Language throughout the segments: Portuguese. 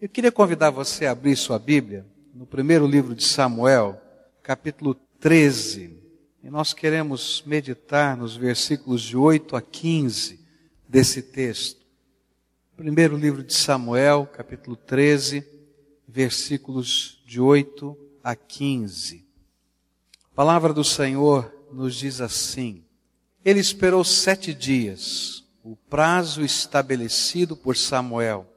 Eu queria convidar você a abrir sua Bíblia no primeiro livro de Samuel, capítulo 13. E nós queremos meditar nos versículos de 8 a 15 desse texto. Primeiro livro de Samuel, capítulo 13, versículos de 8 a 15. A palavra do Senhor nos diz assim: Ele esperou sete dias, o prazo estabelecido por Samuel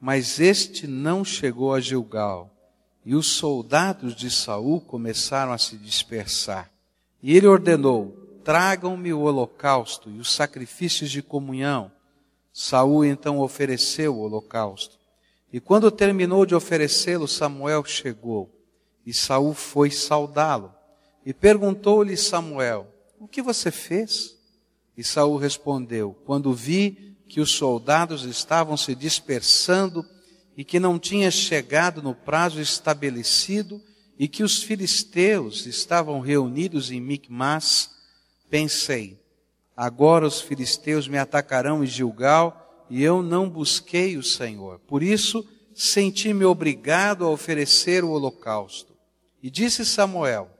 mas este não chegou a Gilgal. E os soldados de Saul começaram a se dispersar. E ele ordenou: Tragam-me o holocausto e os sacrifícios de comunhão. Saul então ofereceu o holocausto. E quando terminou de oferecê-lo, Samuel chegou. E Saul foi saudá-lo. E perguntou-lhe Samuel: O que você fez? E Saul respondeu: Quando vi que os soldados estavam se dispersando e que não tinha chegado no prazo estabelecido e que os filisteus estavam reunidos em Micmas, pensei, agora os filisteus me atacarão em Gilgal e eu não busquei o Senhor. Por isso, senti-me obrigado a oferecer o holocausto. E disse Samuel,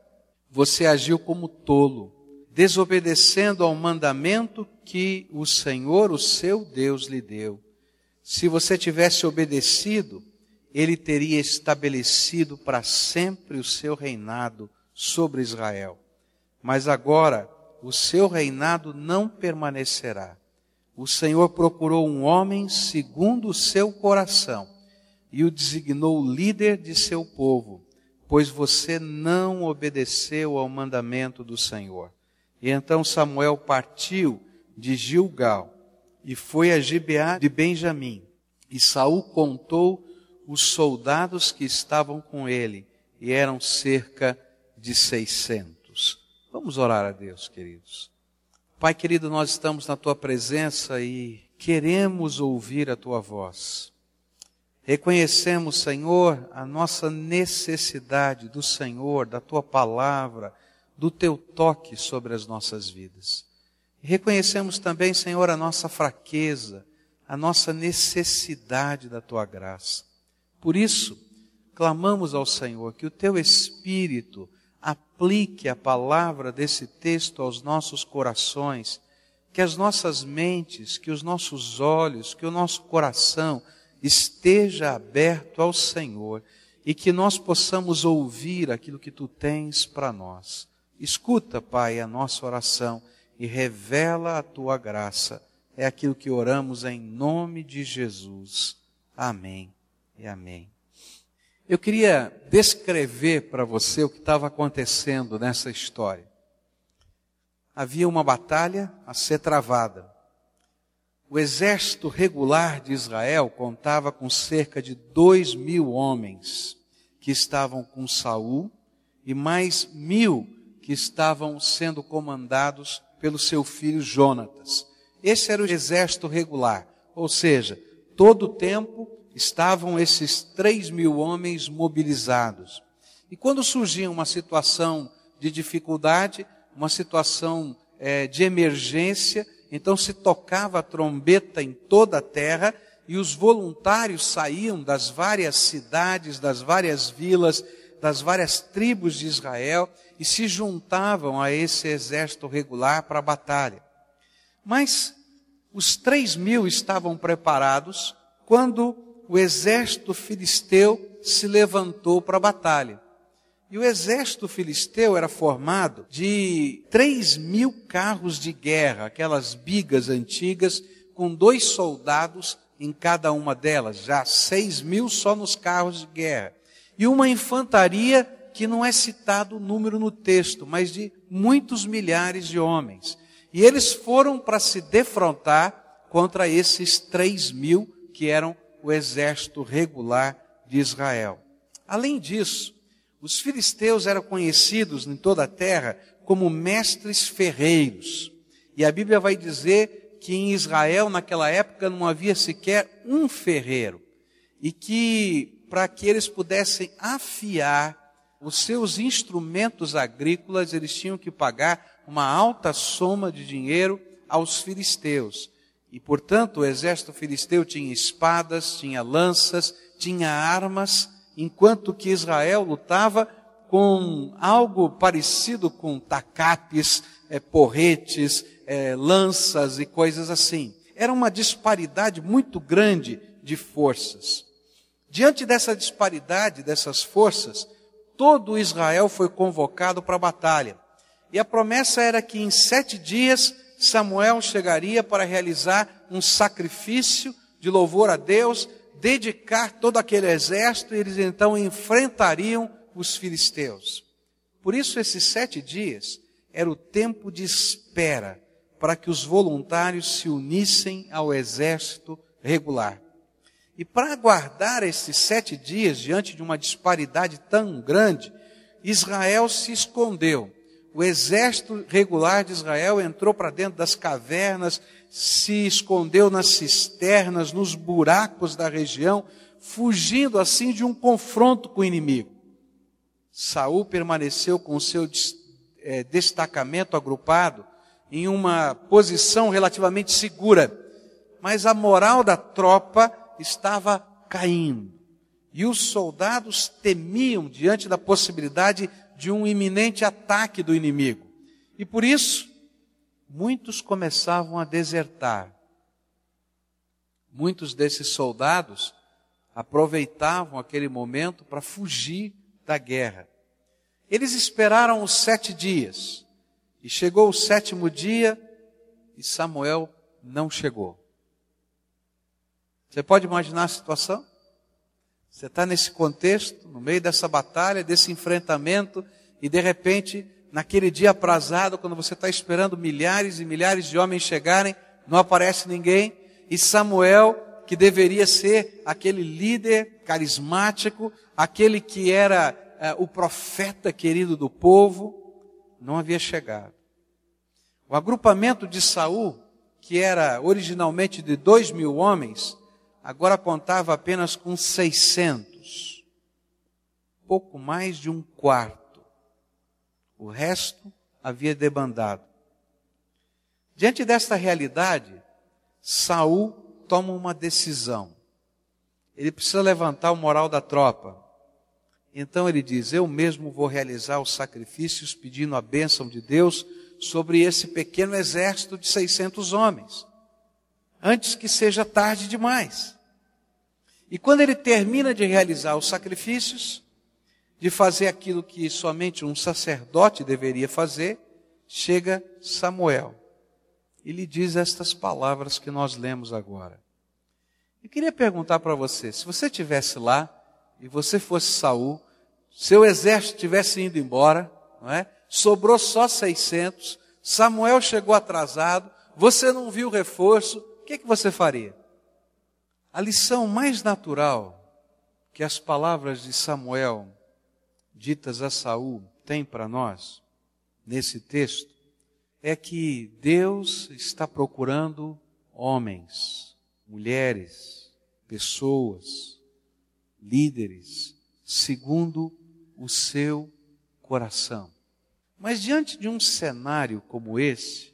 você agiu como tolo desobedecendo ao mandamento que o Senhor, o seu Deus, lhe deu. Se você tivesse obedecido, ele teria estabelecido para sempre o seu reinado sobre Israel. Mas agora, o seu reinado não permanecerá. O Senhor procurou um homem segundo o seu coração e o designou líder de seu povo, pois você não obedeceu ao mandamento do Senhor. E então Samuel partiu de Gilgal e foi a Gibeá de Benjamim. E Saul contou os soldados que estavam com ele, e eram cerca de seiscentos. Vamos orar a Deus, queridos. Pai querido, nós estamos na tua presença e queremos ouvir a tua voz. Reconhecemos, Senhor, a nossa necessidade do Senhor, da tua palavra, do teu toque sobre as nossas vidas. reconhecemos também, Senhor, a nossa fraqueza, a nossa necessidade da tua graça. Por isso, clamamos ao Senhor que o teu Espírito aplique a palavra desse texto aos nossos corações, que as nossas mentes, que os nossos olhos, que o nosso coração esteja aberto ao Senhor e que nós possamos ouvir aquilo que tu tens para nós. Escuta, Pai, a nossa oração e revela a tua graça. É aquilo que oramos em nome de Jesus. Amém e amém. Eu queria descrever para você o que estava acontecendo nessa história. Havia uma batalha a ser travada. O exército regular de Israel contava com cerca de dois mil homens que estavam com Saul e mais mil que estavam sendo comandados pelo seu filho Jonatas. Esse era o exército regular, ou seja, todo o tempo estavam esses três mil homens mobilizados. E quando surgia uma situação de dificuldade, uma situação é, de emergência, então se tocava a trombeta em toda a terra e os voluntários saíam das várias cidades, das várias vilas, das várias tribos de Israel e se juntavam a esse exército regular para a batalha. Mas os três mil estavam preparados quando o exército filisteu se levantou para a batalha. E o exército filisteu era formado de três mil carros de guerra, aquelas bigas antigas, com dois soldados em cada uma delas, já seis mil só nos carros de guerra e uma infantaria que não é citado o número no texto, mas de muitos milhares de homens. E eles foram para se defrontar contra esses três mil que eram o exército regular de Israel. Além disso, os filisteus eram conhecidos em toda a terra como mestres ferreiros. E a Bíblia vai dizer que em Israel, naquela época, não havia sequer um ferreiro. E que para que eles pudessem afiar os seus instrumentos agrícolas, eles tinham que pagar uma alta soma de dinheiro aos filisteus. E, portanto, o exército filisteu tinha espadas, tinha lanças, tinha armas, enquanto que Israel lutava com algo parecido com tacapes, é, porretes, é, lanças e coisas assim. Era uma disparidade muito grande de forças. Diante dessa disparidade dessas forças, todo Israel foi convocado para a batalha. E a promessa era que em sete dias Samuel chegaria para realizar um sacrifício de louvor a Deus, dedicar todo aquele exército e eles então enfrentariam os filisteus. Por isso, esses sete dias era o tempo de espera para que os voluntários se unissem ao exército regular. E para aguardar esses sete dias diante de uma disparidade tão grande, Israel se escondeu. O exército regular de Israel entrou para dentro das cavernas, se escondeu nas cisternas, nos buracos da região, fugindo assim de um confronto com o inimigo. Saul permaneceu com o seu é, destacamento agrupado em uma posição relativamente segura, mas a moral da tropa estava caindo. E os soldados temiam diante da possibilidade de um iminente ataque do inimigo. E por isso, muitos começavam a desertar. Muitos desses soldados aproveitavam aquele momento para fugir da guerra. Eles esperaram os sete dias. E chegou o sétimo dia e Samuel não chegou. Você pode imaginar a situação? Você está nesse contexto, no meio dessa batalha, desse enfrentamento, e de repente, naquele dia aprazado, quando você está esperando milhares e milhares de homens chegarem, não aparece ninguém, e Samuel, que deveria ser aquele líder carismático, aquele que era é, o profeta querido do povo, não havia chegado. O agrupamento de Saul, que era originalmente de dois mil homens, agora contava apenas com 600, pouco mais de um quarto. O resto havia debandado. Diante desta realidade, Saul toma uma decisão. Ele precisa levantar o moral da tropa. Então ele diz: Eu mesmo vou realizar os sacrifícios pedindo a bênção de Deus sobre esse pequeno exército de 600 homens, antes que seja tarde demais. E quando ele termina de realizar os sacrifícios, de fazer aquilo que somente um sacerdote deveria fazer, chega Samuel e lhe diz estas palavras que nós lemos agora. Eu queria perguntar para você, se você estivesse lá e você fosse Saul, seu exército tivesse indo embora, não é? Sobrou só 600, Samuel chegou atrasado, você não viu reforço, que, que você faria? A lição mais natural que as palavras de Samuel ditas a Saul têm para nós nesse texto é que Deus está procurando homens, mulheres, pessoas, líderes, segundo o seu coração. Mas diante de um cenário como esse,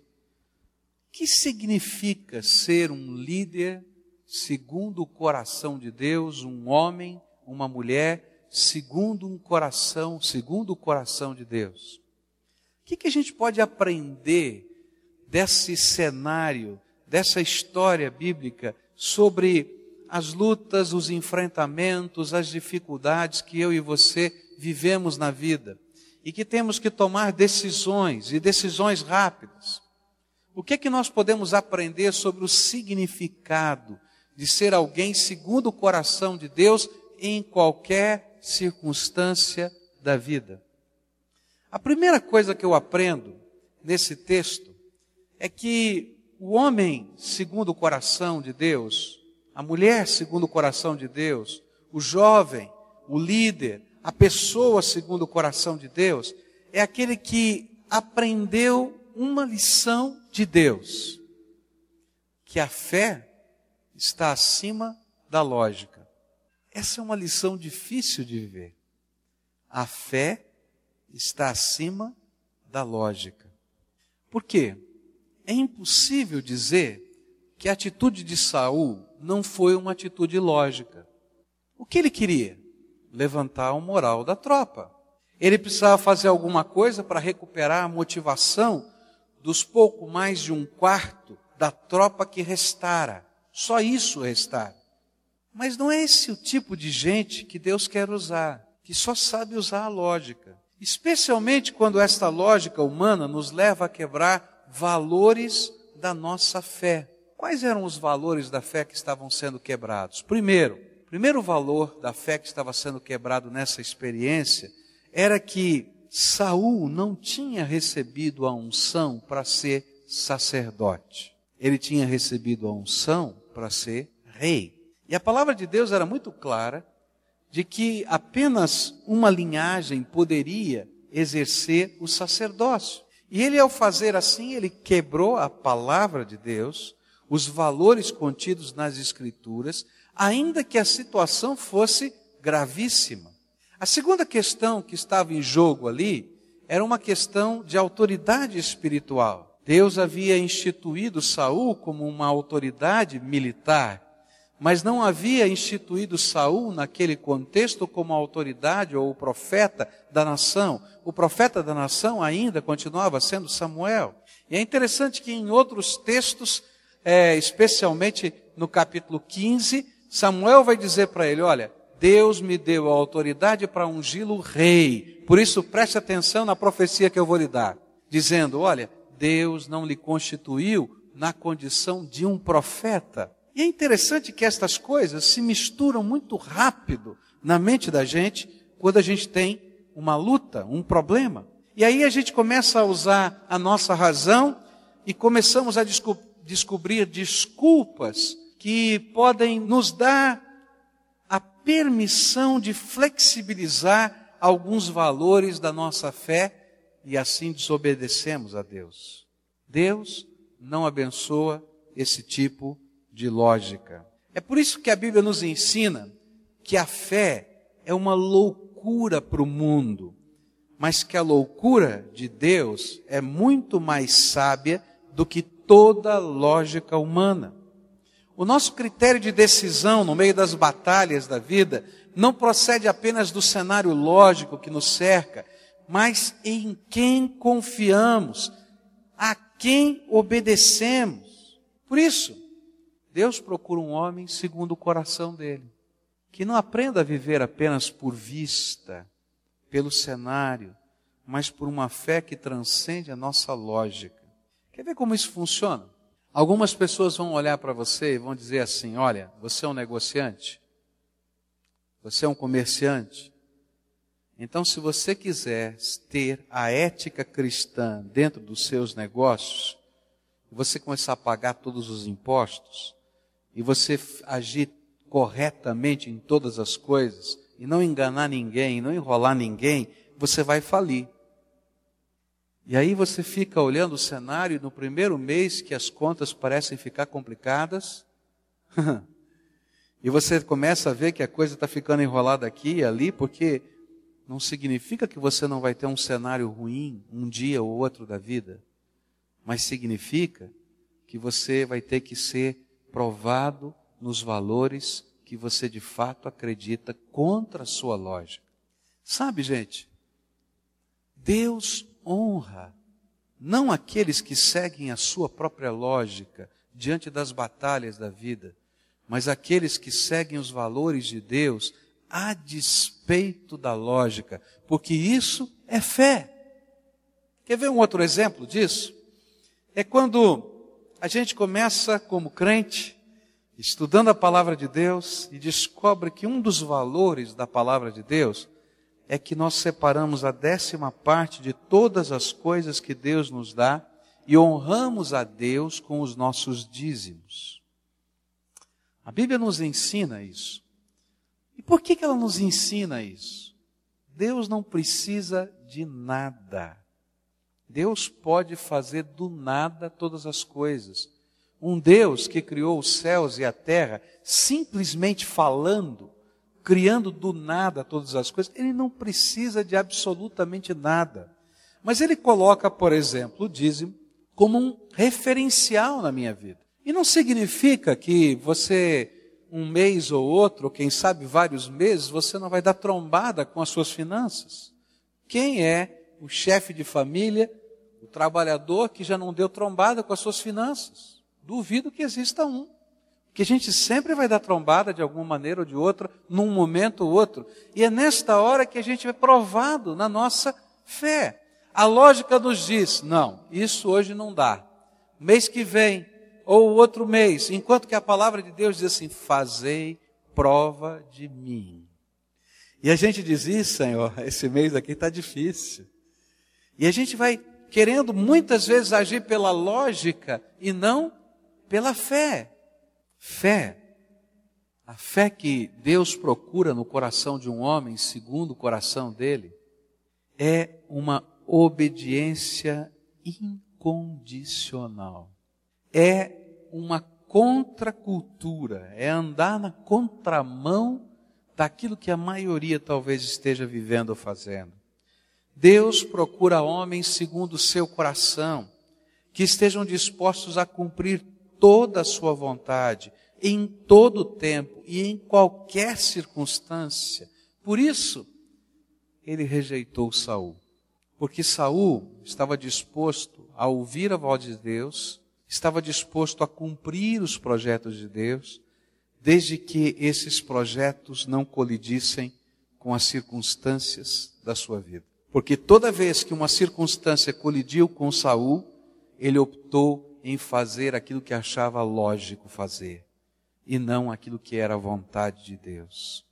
que significa ser um líder segundo o coração de Deus, um homem, uma mulher, segundo um coração, segundo o coração de Deus. O que, que a gente pode aprender desse cenário, dessa história bíblica sobre as lutas, os enfrentamentos, as dificuldades que eu e você vivemos na vida e que temos que tomar decisões e decisões rápidas. O que é que nós podemos aprender sobre o significado de ser alguém segundo o coração de Deus em qualquer circunstância da vida. A primeira coisa que eu aprendo nesse texto é que o homem segundo o coração de Deus, a mulher segundo o coração de Deus, o jovem, o líder, a pessoa segundo o coração de Deus, é aquele que aprendeu uma lição de Deus, que a fé está acima da lógica. Essa é uma lição difícil de viver. A fé está acima da lógica. Por quê? É impossível dizer que a atitude de Saul não foi uma atitude lógica. O que ele queria? Levantar o moral da tropa. Ele precisava fazer alguma coisa para recuperar a motivação dos pouco mais de um quarto da tropa que restara. Só isso restara. Mas não é esse o tipo de gente que Deus quer usar, que só sabe usar a lógica. Especialmente quando esta lógica humana nos leva a quebrar valores da nossa fé. Quais eram os valores da fé que estavam sendo quebrados? Primeiro, primeiro valor da fé que estava sendo quebrado nessa experiência era que Saul não tinha recebido a unção para ser sacerdote. Ele tinha recebido a unção para ser rei. E a palavra de Deus era muito clara de que apenas uma linhagem poderia exercer o sacerdócio. E ele, ao fazer assim, ele quebrou a palavra de Deus, os valores contidos nas Escrituras, ainda que a situação fosse gravíssima. A segunda questão que estava em jogo ali era uma questão de autoridade espiritual. Deus havia instituído Saul como uma autoridade militar, mas não havia instituído Saul naquele contexto como autoridade ou o profeta da nação. O profeta da nação ainda continuava sendo Samuel. E é interessante que em outros textos, é, especialmente no capítulo 15, Samuel vai dizer para ele: Olha, Deus me deu a autoridade para ungí-lo rei. Por isso preste atenção na profecia que eu vou lhe dar, dizendo: Olha, Deus não lhe constituiu na condição de um profeta. E é interessante que estas coisas se misturam muito rápido na mente da gente quando a gente tem uma luta, um problema. E aí a gente começa a usar a nossa razão e começamos a desco descobrir desculpas que podem nos dar permissão de flexibilizar alguns valores da nossa fé e assim desobedecemos a Deus. Deus não abençoa esse tipo de lógica. É por isso que a Bíblia nos ensina que a fé é uma loucura para o mundo, mas que a loucura de Deus é muito mais sábia do que toda lógica humana. O nosso critério de decisão no meio das batalhas da vida não procede apenas do cenário lógico que nos cerca, mas em quem confiamos, a quem obedecemos. Por isso, Deus procura um homem segundo o coração dele, que não aprenda a viver apenas por vista, pelo cenário, mas por uma fé que transcende a nossa lógica. Quer ver como isso funciona? Algumas pessoas vão olhar para você e vão dizer assim: olha, você é um negociante, você é um comerciante, então, se você quiser ter a ética cristã dentro dos seus negócios, você começar a pagar todos os impostos, e você agir corretamente em todas as coisas, e não enganar ninguém, não enrolar ninguém, você vai falir. E aí você fica olhando o cenário no primeiro mês que as contas parecem ficar complicadas, e você começa a ver que a coisa está ficando enrolada aqui e ali, porque não significa que você não vai ter um cenário ruim um dia ou outro da vida, mas significa que você vai ter que ser provado nos valores que você de fato acredita contra a sua lógica. Sabe, gente, Deus honra não aqueles que seguem a sua própria lógica diante das batalhas da vida, mas aqueles que seguem os valores de Deus a despeito da lógica, porque isso é fé. Quer ver um outro exemplo disso? É quando a gente começa como crente, estudando a palavra de Deus e descobre que um dos valores da palavra de Deus é que nós separamos a décima parte de todas as coisas que Deus nos dá e honramos a Deus com os nossos dízimos. A Bíblia nos ensina isso. E por que, que ela nos ensina isso? Deus não precisa de nada. Deus pode fazer do nada todas as coisas. Um Deus que criou os céus e a terra, simplesmente falando, criando do nada todas as coisas, ele não precisa de absolutamente nada. Mas ele coloca, por exemplo, o dízimo como um referencial na minha vida. E não significa que você, um mês ou outro, ou quem sabe vários meses, você não vai dar trombada com as suas finanças. Quem é o chefe de família, o trabalhador que já não deu trombada com as suas finanças? Duvido que exista um. Que a gente sempre vai dar trombada de alguma maneira ou de outra, num momento ou outro. E é nesta hora que a gente é provado na nossa fé. A lógica nos diz: não, isso hoje não dá. Mês que vem, ou outro mês, enquanto que a palavra de Deus diz assim: fazei prova de mim. E a gente diz isso, Senhor, esse mês aqui está difícil. E a gente vai querendo muitas vezes agir pela lógica e não pela fé. Fé. A fé que Deus procura no coração de um homem, segundo o coração dele, é uma obediência incondicional é uma contracultura, é andar na contramão daquilo que a maioria talvez esteja vivendo ou fazendo. Deus procura homens segundo o seu coração, que estejam dispostos a cumprir toda a sua vontade, em todo o tempo e em qualquer circunstância. Por isso, ele rejeitou Saul, porque Saul estava disposto a ouvir a voz de Deus, estava disposto a cumprir os projetos de Deus, desde que esses projetos não colidissem com as circunstâncias da sua vida. Porque toda vez que uma circunstância colidiu com Saul, ele optou em fazer aquilo que achava lógico fazer, e não aquilo que era a vontade de Deus.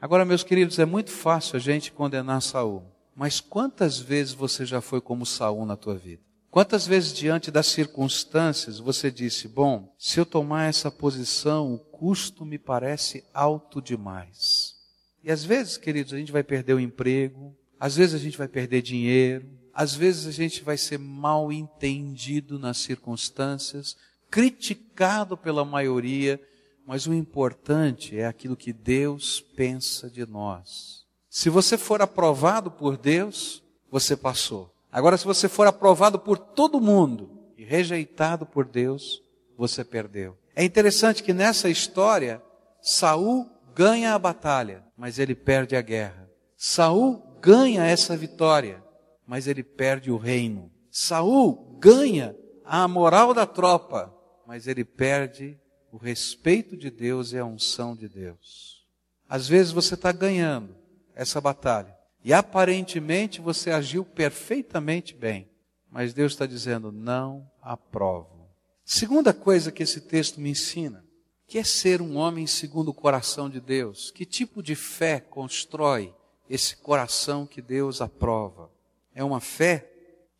Agora, meus queridos, é muito fácil a gente condenar Saul, mas quantas vezes você já foi como Saul na tua vida? Quantas vezes, diante das circunstâncias, você disse: Bom, se eu tomar essa posição, o custo me parece alto demais. E às vezes, queridos, a gente vai perder o emprego, às vezes a gente vai perder dinheiro, às vezes a gente vai ser mal entendido nas circunstâncias, criticado pela maioria, mas o importante é aquilo que Deus pensa de nós. Se você for aprovado por Deus, você passou. Agora, se você for aprovado por todo mundo e rejeitado por Deus, você perdeu. É interessante que nessa história, Saul ganha a batalha, mas ele perde a guerra. Saul ganha essa vitória, mas ele perde o reino. Saul ganha a moral da tropa, mas ele perde o respeito de Deus e a unção de Deus. Às vezes você está ganhando essa batalha, e aparentemente você agiu perfeitamente bem. Mas Deus está dizendo, não aprovo. Segunda coisa que esse texto me ensina, que é ser um homem segundo o coração de Deus. Que tipo de fé constrói esse coração que Deus aprova? É uma fé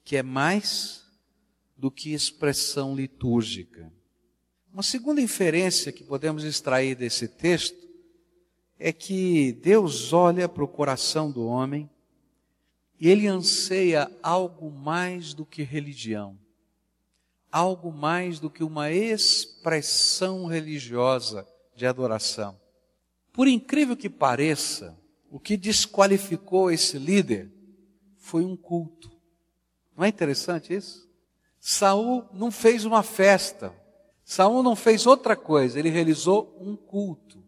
que é mais do que expressão litúrgica. Uma segunda inferência que podemos extrair desse texto é que Deus olha para o coração do homem e ele anseia algo mais do que religião, algo mais do que uma expressão religiosa de adoração. Por incrível que pareça, o que desqualificou esse líder foi um culto. Não é interessante isso? Saul não fez uma festa. Saul não fez outra coisa, ele realizou um culto.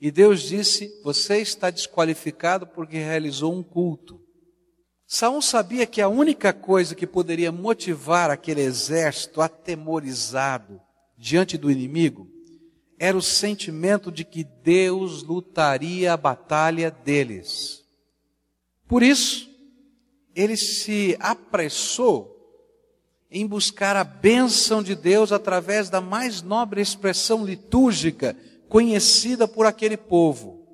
E Deus disse: Você está desqualificado porque realizou um culto. Saul sabia que a única coisa que poderia motivar aquele exército atemorizado diante do inimigo era o sentimento de que Deus lutaria a batalha deles. Por isso, ele se apressou em buscar a bênção de Deus através da mais nobre expressão litúrgica conhecida por aquele povo.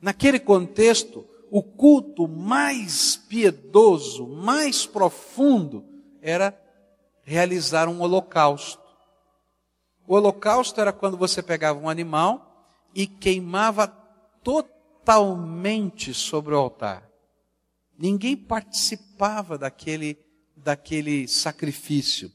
Naquele contexto, o culto mais piedoso, mais profundo, era realizar um holocausto. O holocausto era quando você pegava um animal e queimava totalmente sobre o altar. Ninguém participava daquele, daquele sacrifício.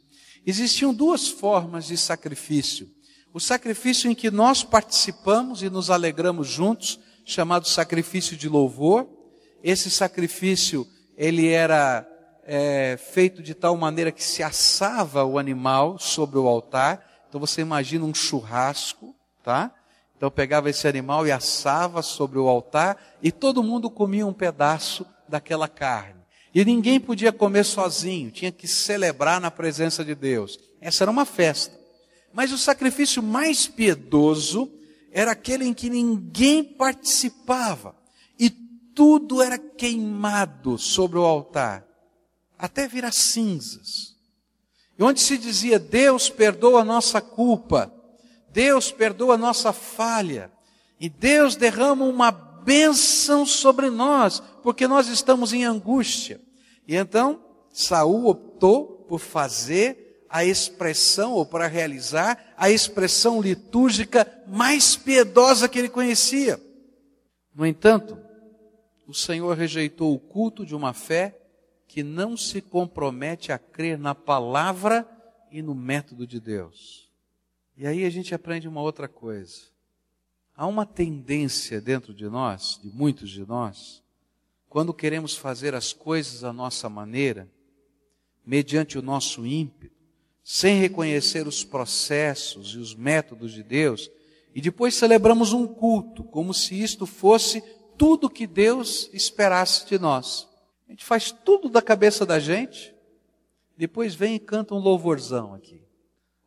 Existiam duas formas de sacrifício. O sacrifício em que nós participamos e nos alegramos juntos, chamado sacrifício de louvor. Esse sacrifício, ele era é, feito de tal maneira que se assava o animal sobre o altar, Então você imagina um churrasco, tá? Então pegava esse animal e assava sobre o altar e todo mundo comia um pedaço daquela carne. E ninguém podia comer sozinho, tinha que celebrar na presença de Deus. Essa era uma festa. Mas o sacrifício mais piedoso era aquele em que ninguém participava e tudo era queimado sobre o altar, até virar cinzas. E onde se dizia: Deus perdoa a nossa culpa, Deus perdoa a nossa falha, e Deus derrama uma bênção sobre nós, porque nós estamos em angústia. E então, Saul optou por fazer a expressão, ou para realizar a expressão litúrgica mais piedosa que ele conhecia. No entanto, o Senhor rejeitou o culto de uma fé que não se compromete a crer na palavra e no método de Deus. E aí a gente aprende uma outra coisa. Há uma tendência dentro de nós, de muitos de nós, quando queremos fazer as coisas à nossa maneira, mediante o nosso ímpeto, sem reconhecer os processos e os métodos de Deus, e depois celebramos um culto, como se isto fosse tudo que Deus esperasse de nós. A gente faz tudo da cabeça da gente, depois vem e canta um louvorzão aqui.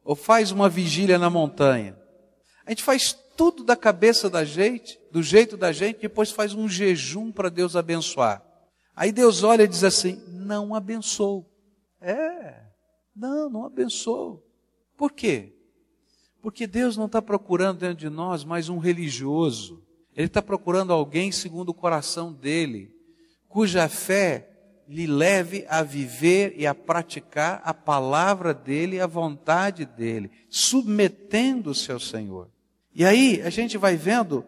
Ou faz uma vigília na montanha. A gente faz tudo da cabeça da gente, do jeito da gente, depois faz um jejum para Deus abençoar. Aí Deus olha e diz assim: não abençoou. É, não, não abençoou. Por quê? Porque Deus não está procurando dentro de nós mais um religioso. Ele está procurando alguém segundo o coração dele, cuja fé lhe leve a viver e a praticar a palavra dele e a vontade dele, submetendo-se ao Senhor. E aí a gente vai vendo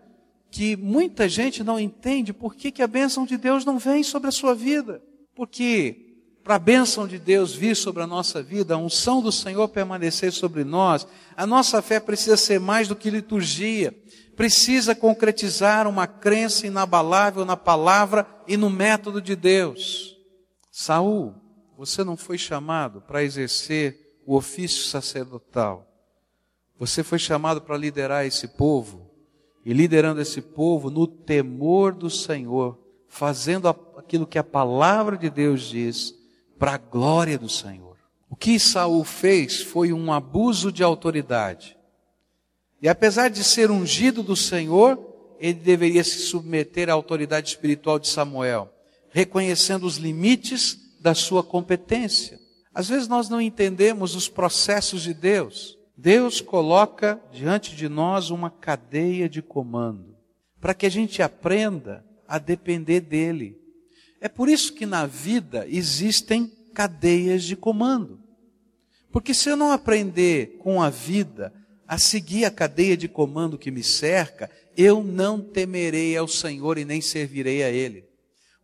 que muita gente não entende por que, que a bênção de Deus não vem sobre a sua vida. Porque para a bênção de Deus vir sobre a nossa vida, a unção do Senhor permanecer sobre nós, a nossa fé precisa ser mais do que liturgia, precisa concretizar uma crença inabalável na palavra e no método de Deus. Saul, você não foi chamado para exercer o ofício sacerdotal. Você foi chamado para liderar esse povo, e liderando esse povo no temor do Senhor, fazendo aquilo que a palavra de Deus diz, para a glória do Senhor. O que Saul fez foi um abuso de autoridade. E apesar de ser ungido do Senhor, ele deveria se submeter à autoridade espiritual de Samuel, reconhecendo os limites da sua competência. Às vezes nós não entendemos os processos de Deus. Deus coloca diante de nós uma cadeia de comando, para que a gente aprenda a depender dele. É por isso que na vida existem cadeias de comando. Porque se eu não aprender com a vida a seguir a cadeia de comando que me cerca, eu não temerei ao Senhor e nem servirei a Ele.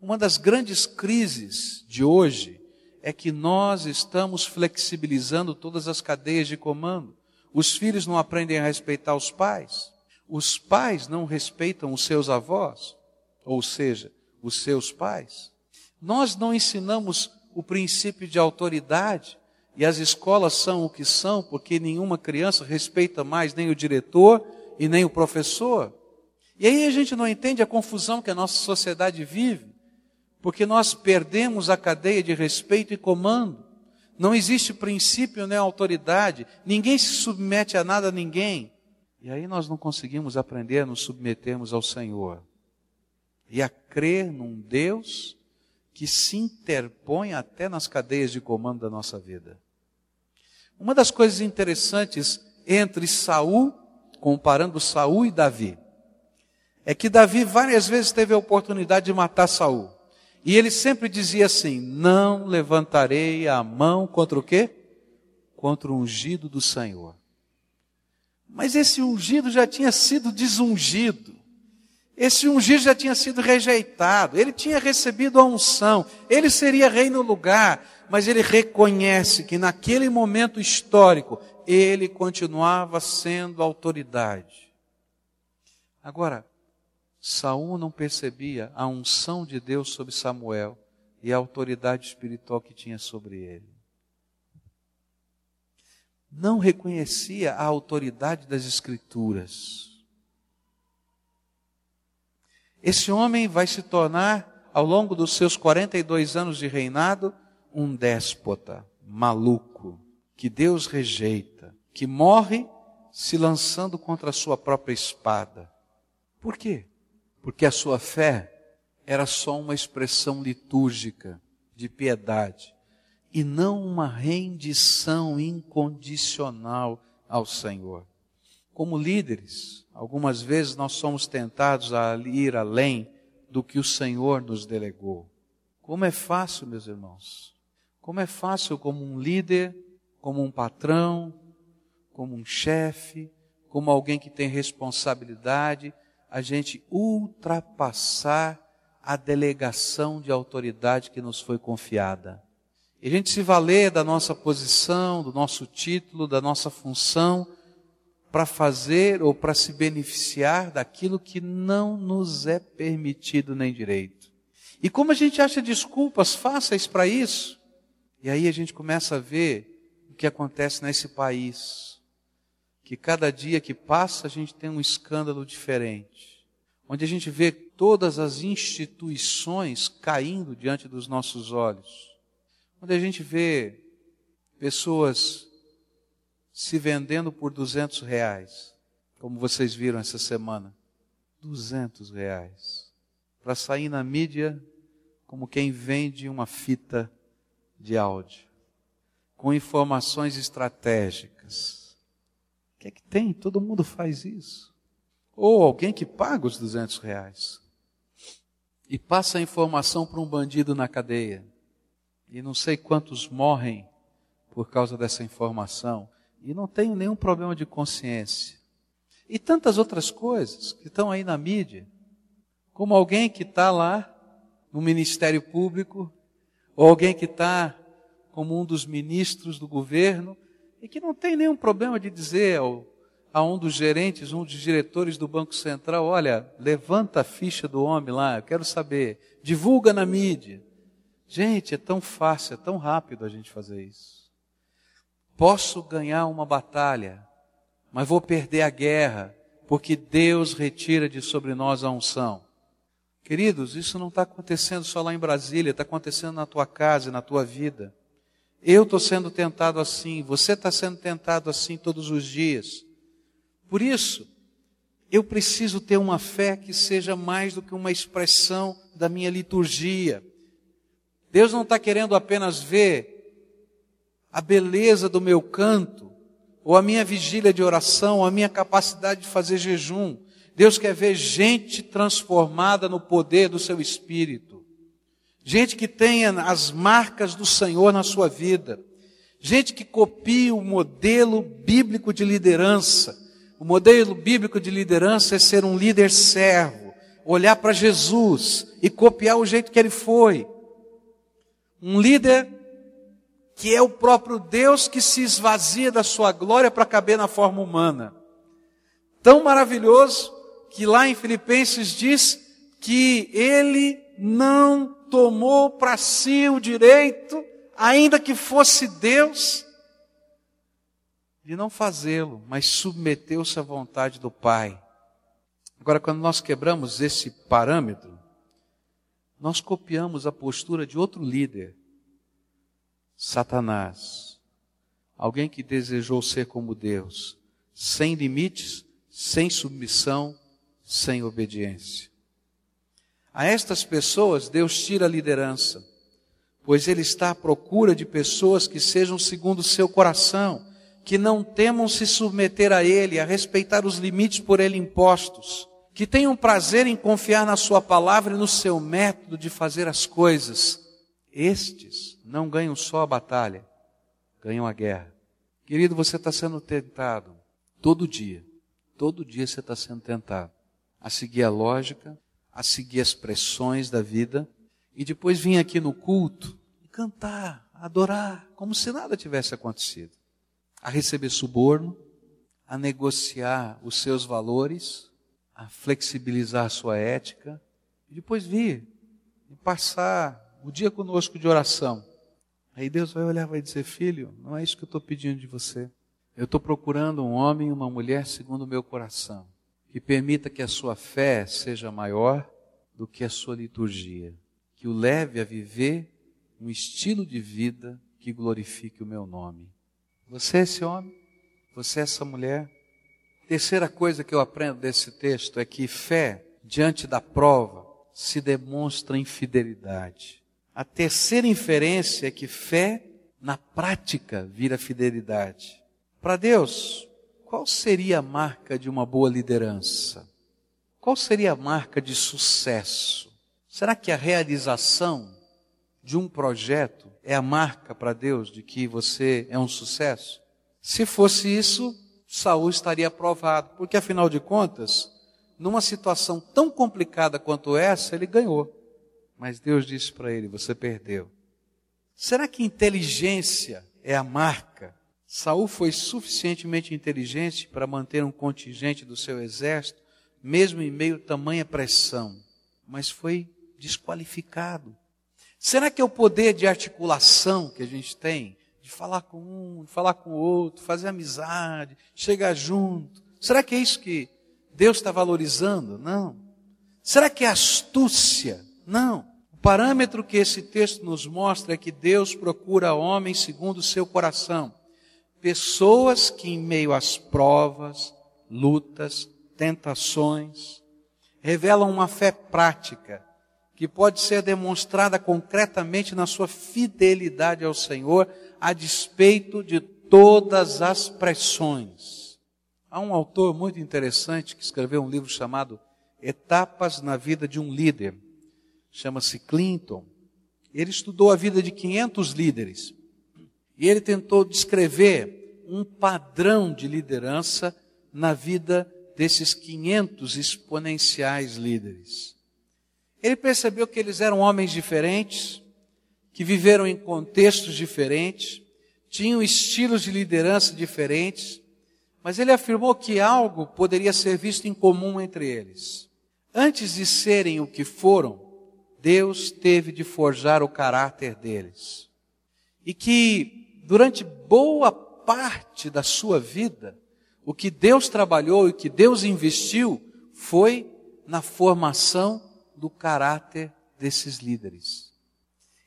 Uma das grandes crises de hoje é que nós estamos flexibilizando todas as cadeias de comando. Os filhos não aprendem a respeitar os pais. Os pais não respeitam os seus avós, ou seja, os seus pais. Nós não ensinamos o princípio de autoridade e as escolas são o que são, porque nenhuma criança respeita mais nem o diretor e nem o professor. E aí a gente não entende a confusão que a nossa sociedade vive, porque nós perdemos a cadeia de respeito e comando. Não existe princípio nem autoridade, ninguém se submete a nada a ninguém. E aí nós não conseguimos aprender a nos submetermos ao Senhor e a crer num Deus que se interpõe até nas cadeias de comando da nossa vida. Uma das coisas interessantes entre Saul, comparando Saul e Davi, é que Davi várias vezes teve a oportunidade de matar Saul. E ele sempre dizia assim: Não levantarei a mão contra o quê? Contra o ungido do Senhor. Mas esse ungido já tinha sido desungido. Esse ungido já tinha sido rejeitado, ele tinha recebido a unção, ele seria rei no lugar, mas ele reconhece que naquele momento histórico ele continuava sendo autoridade. Agora, Saul não percebia a unção de Deus sobre Samuel e a autoridade espiritual que tinha sobre ele. não reconhecia a autoridade das Escrituras. Esse homem vai se tornar, ao longo dos seus 42 anos de reinado, um déspota, maluco, que Deus rejeita, que morre se lançando contra a sua própria espada. Por quê? Porque a sua fé era só uma expressão litúrgica de piedade e não uma rendição incondicional ao Senhor. Como líderes, algumas vezes nós somos tentados a ir além do que o Senhor nos delegou. Como é fácil, meus irmãos. Como é fácil como um líder, como um patrão, como um chefe, como alguém que tem responsabilidade, a gente ultrapassar a delegação de autoridade que nos foi confiada. E a gente se valer da nossa posição, do nosso título, da nossa função, para fazer ou para se beneficiar daquilo que não nos é permitido nem direito. E como a gente acha desculpas fáceis para isso, e aí a gente começa a ver o que acontece nesse país. Que cada dia que passa a gente tem um escândalo diferente. Onde a gente vê todas as instituições caindo diante dos nossos olhos. Onde a gente vê pessoas se vendendo por 200 reais, como vocês viram essa semana. 200 reais. Para sair na mídia como quem vende uma fita de áudio, com informações estratégicas. Que é que tem? Todo mundo faz isso. Ou alguém que paga os 200 reais e passa a informação para um bandido na cadeia. E não sei quantos morrem por causa dessa informação. E não tenho nenhum problema de consciência. E tantas outras coisas que estão aí na mídia. Como alguém que está lá no Ministério Público ou alguém que está como um dos ministros do governo e que não tem nenhum problema de dizer ao, a um dos gerentes, um dos diretores do Banco Central: olha, levanta a ficha do homem lá, eu quero saber, divulga na mídia. Gente, é tão fácil, é tão rápido a gente fazer isso. Posso ganhar uma batalha, mas vou perder a guerra, porque Deus retira de sobre nós a unção. Queridos, isso não está acontecendo só lá em Brasília, está acontecendo na tua casa, na tua vida. Eu estou sendo tentado assim, você está sendo tentado assim todos os dias. Por isso, eu preciso ter uma fé que seja mais do que uma expressão da minha liturgia. Deus não está querendo apenas ver a beleza do meu canto, ou a minha vigília de oração, ou a minha capacidade de fazer jejum. Deus quer ver gente transformada no poder do seu espírito. Gente que tenha as marcas do Senhor na sua vida. Gente que copie o modelo bíblico de liderança. O modelo bíblico de liderança é ser um líder servo, olhar para Jesus e copiar o jeito que ele foi. Um líder que é o próprio Deus que se esvazia da sua glória para caber na forma humana. Tão maravilhoso que lá em Filipenses diz que ele não tomou para si o direito, ainda que fosse Deus, de não fazê-lo, mas submeteu-se à vontade do Pai. Agora, quando nós quebramos esse parâmetro, nós copiamos a postura de outro líder, Satanás. Alguém que desejou ser como Deus, sem limites, sem submissão, sem obediência. A estas pessoas Deus tira a liderança, pois Ele está à procura de pessoas que sejam segundo o seu coração, que não temam se submeter a Ele, a respeitar os limites por Ele impostos, que tenham prazer em confiar na Sua palavra e no seu método de fazer as coisas. Estes não ganham só a batalha, ganham a guerra. Querido, você está sendo tentado todo dia. Todo dia você está sendo tentado a seguir a lógica, a seguir as pressões da vida e depois vir aqui no culto e cantar, adorar, como se nada tivesse acontecido. A receber suborno, a negociar os seus valores, a flexibilizar a sua ética e depois vir e passar o dia conosco de oração. Aí Deus vai olhar e vai dizer: Filho, não é isso que eu estou pedindo de você. Eu estou procurando um homem e uma mulher segundo o meu coração, que permita que a sua fé seja maior do que a sua liturgia, que o leve a viver um estilo de vida que glorifique o meu nome. Você é esse homem? Você é essa mulher? Terceira coisa que eu aprendo desse texto é que fé, diante da prova, se demonstra em fidelidade. A terceira inferência é que fé, na prática, vira fidelidade. Para Deus, qual seria a marca de uma boa liderança? Qual seria a marca de sucesso? Será que a realização de um projeto é a marca para Deus de que você é um sucesso? Se fosse isso, Saul estaria aprovado, porque afinal de contas, numa situação tão complicada quanto essa, ele ganhou. Mas Deus disse para ele: você perdeu. Será que inteligência é a marca Saul foi suficientemente inteligente para manter um contingente do seu exército, mesmo em meio a tamanha pressão, mas foi desqualificado. Será que é o poder de articulação que a gente tem, de falar com um, de falar com o outro, fazer amizade, chegar junto? Será que é isso que Deus está valorizando? Não. Será que é astúcia? Não. O parâmetro que esse texto nos mostra é que Deus procura homens segundo o seu coração pessoas que, em meio às provas, lutas, tentações, revelam uma fé prática que pode ser demonstrada concretamente na sua fidelidade ao Senhor, a despeito de todas as pressões. Há um autor muito interessante que escreveu um livro chamado Etapas na Vida de um Líder. Chama-se Clinton. Ele estudou a vida de 500 líderes e ele tentou descrever um padrão de liderança na vida desses 500 exponenciais líderes. Ele percebeu que eles eram homens diferentes, que viveram em contextos diferentes, tinham estilos de liderança diferentes, mas ele afirmou que algo poderia ser visto em comum entre eles. Antes de serem o que foram, Deus teve de forjar o caráter deles. E que durante boa parte da sua vida, o que Deus trabalhou e que Deus investiu foi na formação do caráter desses líderes.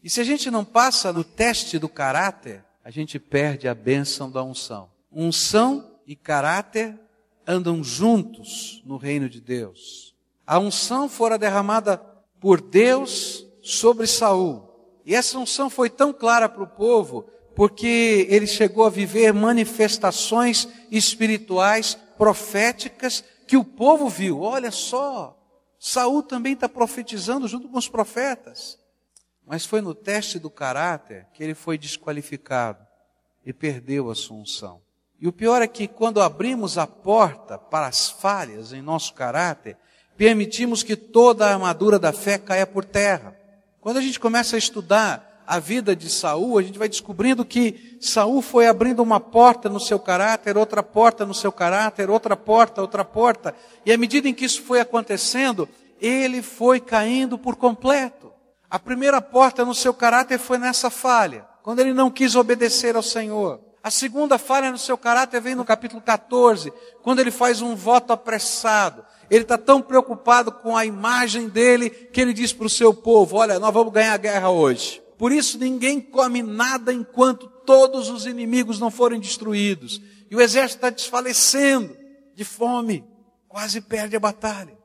E se a gente não passa no teste do caráter, a gente perde a bênção da unção. Unção e caráter andam juntos no reino de Deus. A unção fora derramada por Deus sobre Saul. E essa unção foi tão clara para o povo porque ele chegou a viver manifestações espirituais proféticas que o povo viu. Olha só, Saul também está profetizando junto com os profetas. Mas foi no teste do caráter que ele foi desqualificado e perdeu a sua unção. E o pior é que quando abrimos a porta para as falhas em nosso caráter, permitimos que toda a armadura da fé caia por terra. Quando a gente começa a estudar a vida de Saul, a gente vai descobrindo que Saul foi abrindo uma porta no seu caráter, outra porta no seu caráter, outra porta, outra porta, e à medida em que isso foi acontecendo, ele foi caindo por completo. A primeira porta no seu caráter foi nessa falha, quando ele não quis obedecer ao Senhor. A segunda falha no seu caráter vem no capítulo 14, quando ele faz um voto apressado. Ele está tão preocupado com a imagem dele que ele diz para o seu povo: Olha, nós vamos ganhar a guerra hoje. Por isso ninguém come nada enquanto todos os inimigos não forem destruídos. E o exército está desfalecendo de fome, quase perde a batalha.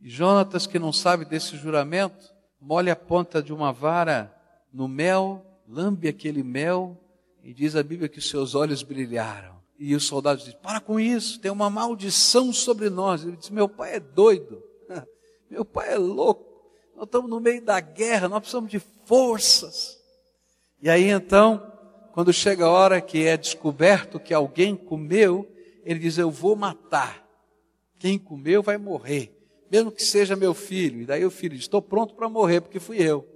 E Jonatas, que não sabe desse juramento, molha a ponta de uma vara no mel, lambe aquele mel, e diz a Bíblia que seus olhos brilharam. E os soldados dizem: Para com isso, tem uma maldição sobre nós. Ele diz: Meu pai é doido, meu pai é louco. Nós estamos no meio da guerra, nós precisamos de forças. E aí então, quando chega a hora que é descoberto que alguém comeu, ele diz: Eu vou matar. Quem comeu vai morrer, mesmo que seja meu filho. E daí o filho diz: Estou pronto para morrer, porque fui eu.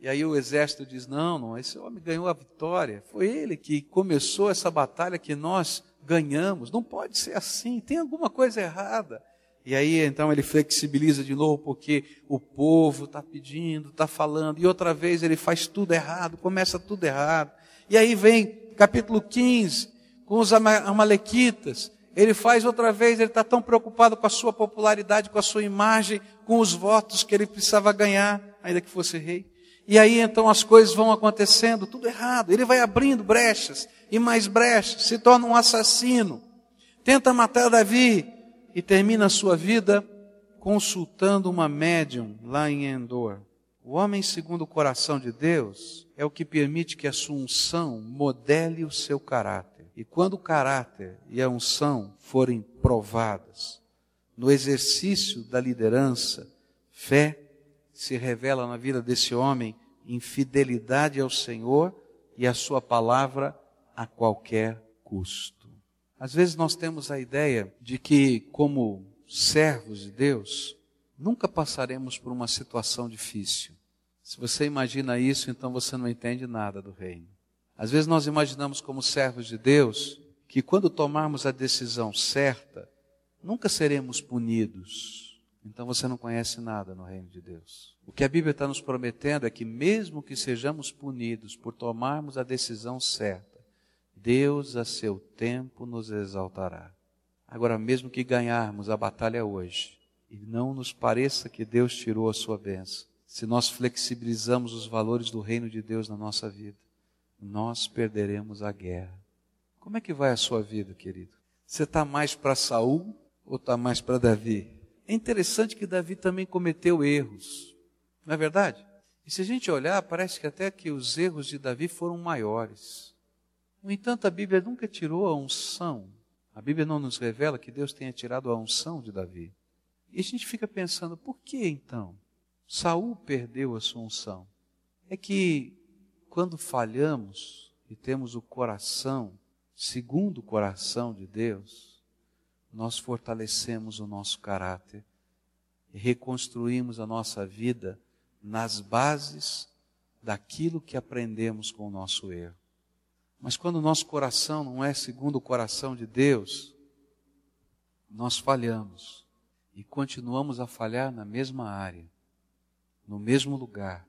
E aí o exército diz: Não, não, esse homem ganhou a vitória. Foi ele que começou essa batalha que nós ganhamos. Não pode ser assim, tem alguma coisa errada. E aí então ele flexibiliza de novo porque o povo está pedindo, está falando, e outra vez ele faz tudo errado, começa tudo errado. E aí vem capítulo 15, com os amalequitas. Ele faz outra vez, ele está tão preocupado com a sua popularidade, com a sua imagem, com os votos que ele precisava ganhar, ainda que fosse rei. E aí então as coisas vão acontecendo, tudo errado. Ele vai abrindo brechas e mais brechas, se torna um assassino, tenta matar Davi e termina a sua vida consultando uma médium lá em Endor. O homem segundo o coração de Deus é o que permite que a sua unção modele o seu caráter. E quando o caráter e a unção forem provadas no exercício da liderança, fé se revela na vida desse homem em fidelidade ao Senhor e à sua palavra a qualquer custo. Às vezes nós temos a ideia de que, como servos de Deus, nunca passaremos por uma situação difícil. Se você imagina isso, então você não entende nada do reino. Às vezes nós imaginamos como servos de Deus que quando tomarmos a decisão certa, nunca seremos punidos então você não conhece nada no reino de Deus. O que a Bíblia está nos prometendo é que, mesmo que sejamos punidos por tomarmos a decisão certa, Deus, a seu tempo, nos exaltará. Agora, mesmo que ganharmos a batalha hoje, e não nos pareça que Deus tirou a sua bênção, se nós flexibilizamos os valores do reino de Deus na nossa vida, nós perderemos a guerra. Como é que vai a sua vida, querido? Você está mais para Saul ou está mais para Davi? É interessante que Davi também cometeu erros, não é verdade? E se a gente olhar, parece que até que os erros de Davi foram maiores. No entanto, a Bíblia nunca tirou a unção. A Bíblia não nos revela que Deus tenha tirado a unção de Davi. E a gente fica pensando, por que então Saul perdeu a sua unção? É que quando falhamos e temos o coração segundo o coração de Deus, nós fortalecemos o nosso caráter e reconstruímos a nossa vida nas bases daquilo que aprendemos com o nosso erro. Mas quando o nosso coração não é segundo o coração de Deus, nós falhamos e continuamos a falhar na mesma área, no mesmo lugar,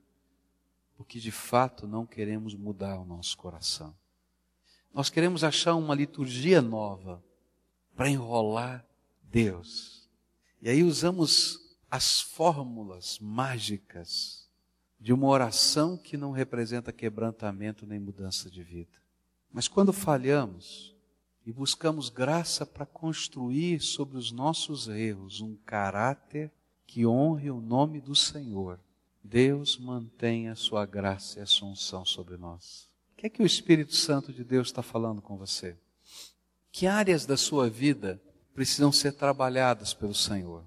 porque de fato não queremos mudar o nosso coração. Nós queremos achar uma liturgia nova para enrolar Deus. E aí usamos as fórmulas mágicas de uma oração que não representa quebrantamento nem mudança de vida. Mas quando falhamos e buscamos graça para construir sobre os nossos erros um caráter que honre o nome do Senhor, Deus mantém a sua graça e a sua unção sobre nós. O que é que o Espírito Santo de Deus está falando com você? Que áreas da sua vida precisam ser trabalhadas pelo Senhor?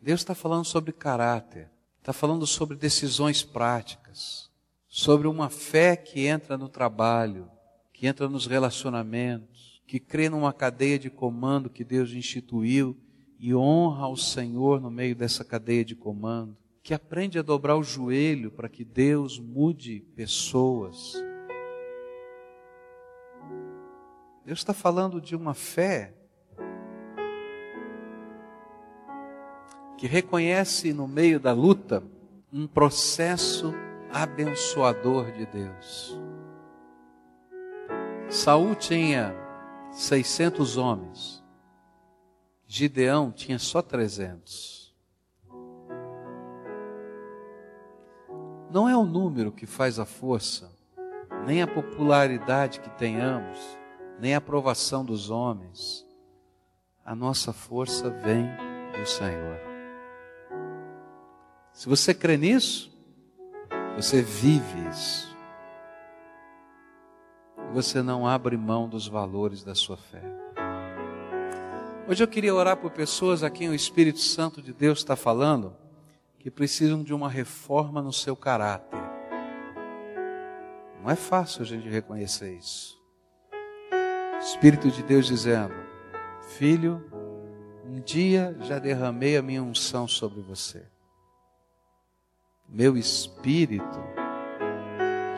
Deus está falando sobre caráter, está falando sobre decisões práticas, sobre uma fé que entra no trabalho, que entra nos relacionamentos, que crê numa cadeia de comando que Deus instituiu e honra ao Senhor no meio dessa cadeia de comando, que aprende a dobrar o joelho para que Deus mude pessoas Deus está falando de uma fé que reconhece no meio da luta um processo abençoador de Deus. Saul tinha 600 homens. Gideão tinha só 300. Não é o número que faz a força, nem a popularidade que tenhamos, nem a aprovação dos homens. A nossa força vem do Senhor. Se você crê nisso, você vive isso. E você não abre mão dos valores da sua fé. Hoje eu queria orar por pessoas a quem o Espírito Santo de Deus está falando, que precisam de uma reforma no seu caráter. Não é fácil a gente reconhecer isso. Espírito de Deus dizendo: Filho, um dia já derramei a minha unção sobre você. Meu espírito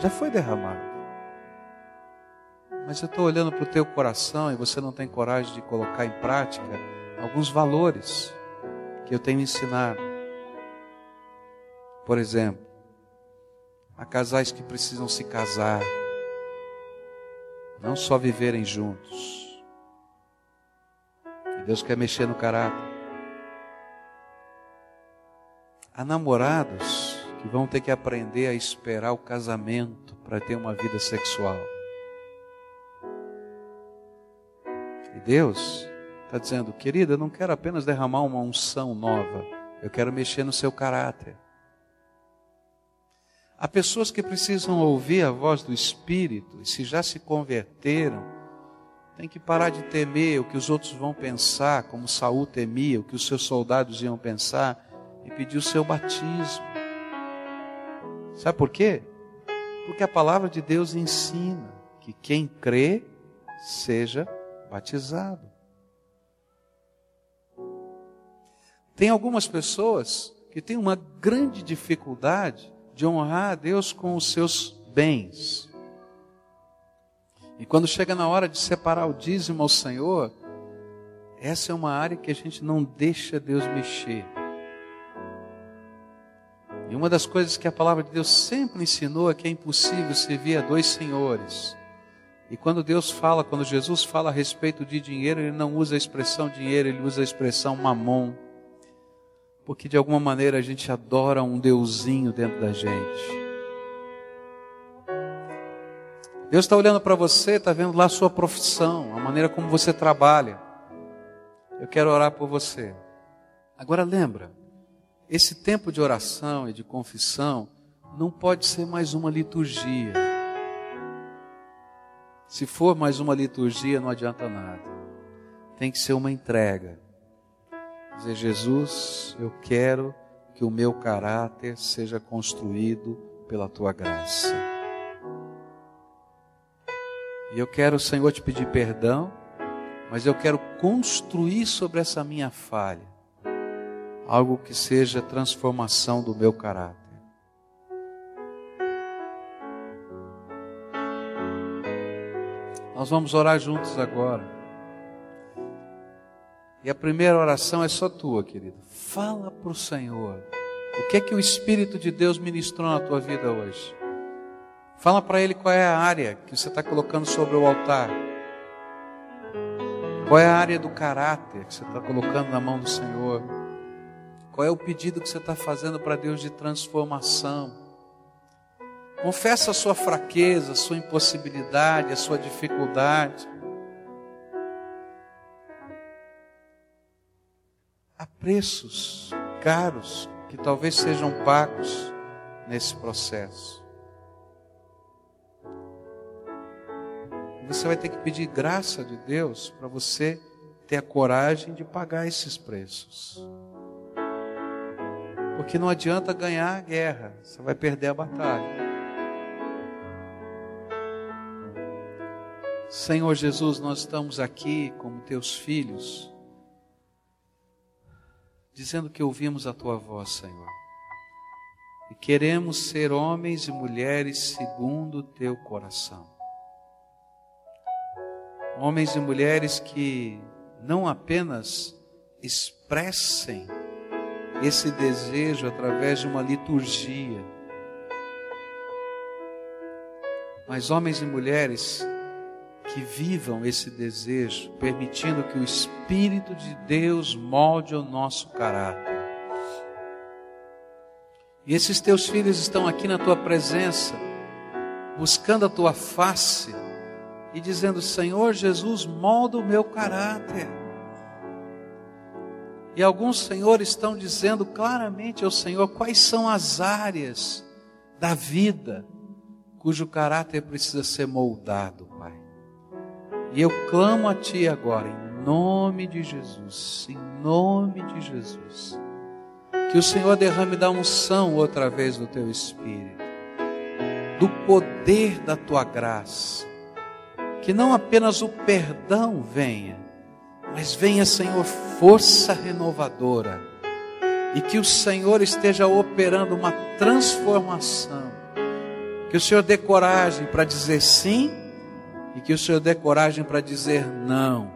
já foi derramado. Mas eu estou olhando para o teu coração e você não tem coragem de colocar em prática alguns valores que eu tenho ensinado. Por exemplo, há casais que precisam se casar não só viverem juntos. Deus quer mexer no caráter. Há namorados que vão ter que aprender a esperar o casamento para ter uma vida sexual. E Deus está dizendo, querida, eu não quero apenas derramar uma unção nova, eu quero mexer no seu caráter. Há pessoas que precisam ouvir a voz do Espírito, e se já se converteram, tem que parar de temer o que os outros vão pensar, como Saul temia, o que os seus soldados iam pensar, e pedir o seu batismo. Sabe por quê? Porque a palavra de Deus ensina que quem crê seja batizado. Tem algumas pessoas que têm uma grande dificuldade de honrar a Deus com os seus bens. E quando chega na hora de separar o dízimo ao Senhor, essa é uma área que a gente não deixa Deus mexer. E uma das coisas que a palavra de Deus sempre ensinou é que é impossível servir a dois senhores. E quando Deus fala, quando Jesus fala a respeito de dinheiro, ele não usa a expressão dinheiro, ele usa a expressão mamon porque de alguma maneira a gente adora um deusinho dentro da gente. Deus está olhando para você, está vendo lá a sua profissão, a maneira como você trabalha. Eu quero orar por você. Agora lembra, esse tempo de oração e de confissão não pode ser mais uma liturgia. Se for mais uma liturgia, não adianta nada. Tem que ser uma entrega. Dizer, Jesus, eu quero que o meu caráter seja construído pela tua graça. E eu quero, Senhor, te pedir perdão, mas eu quero construir sobre essa minha falha algo que seja transformação do meu caráter. Nós vamos orar juntos agora. E a primeira oração é só tua, querido. Fala para o Senhor. O que é que o Espírito de Deus ministrou na tua vida hoje? Fala para Ele qual é a área que você está colocando sobre o altar. Qual é a área do caráter que você está colocando na mão do Senhor? Qual é o pedido que você está fazendo para Deus de transformação? Confessa a sua fraqueza, a sua impossibilidade, a sua dificuldade. há preços caros que talvez sejam pagos nesse processo. Você vai ter que pedir graça de Deus para você ter a coragem de pagar esses preços. Porque não adianta ganhar a guerra, você vai perder a batalha. Senhor Jesus, nós estamos aqui como teus filhos dizendo que ouvimos a tua voz, Senhor. E queremos ser homens e mulheres segundo o teu coração. Homens e mulheres que não apenas expressem esse desejo através de uma liturgia, mas homens e mulheres que vivam esse desejo, permitindo que o Espírito de Deus molde o nosso caráter. E esses teus filhos estão aqui na tua presença, buscando a tua face e dizendo: Senhor Jesus, molda o meu caráter. E alguns, Senhor, estão dizendo claramente ao Senhor quais são as áreas da vida cujo caráter precisa ser moldado, Pai. E eu clamo a Ti agora, em nome de Jesus, em nome de Jesus, que o Senhor derrame da unção outra vez do Teu Espírito, do poder da Tua graça, que não apenas o perdão venha, mas venha, Senhor, força renovadora, e que o Senhor esteja operando uma transformação, que o Senhor dê coragem para dizer sim e que o Senhor dê coragem para dizer não.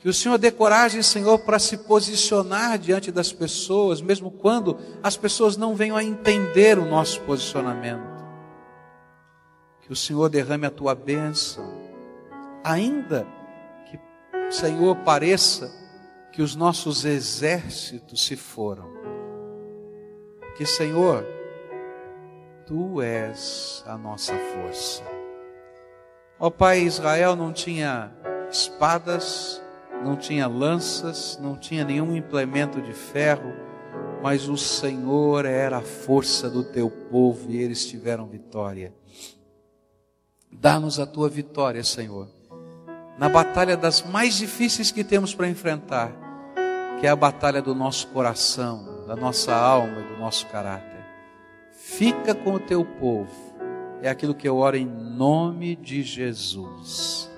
Que o Senhor dê coragem, Senhor, para se posicionar diante das pessoas, mesmo quando as pessoas não venham a entender o nosso posicionamento. Que o Senhor derrame a tua bênção, ainda que Senhor, pareça que os nossos exércitos se foram. Que, Senhor, Tu és a nossa força. Ó Pai, Israel não tinha espadas, não tinha lanças, não tinha nenhum implemento de ferro, mas o Senhor era a força do teu povo e eles tiveram vitória. Dá-nos a tua vitória, Senhor, na batalha das mais difíceis que temos para enfrentar, que é a batalha do nosso coração, da nossa alma e do nosso caráter. Fica com o teu povo. É aquilo que eu oro em nome de Jesus.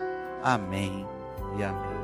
Amém e amém.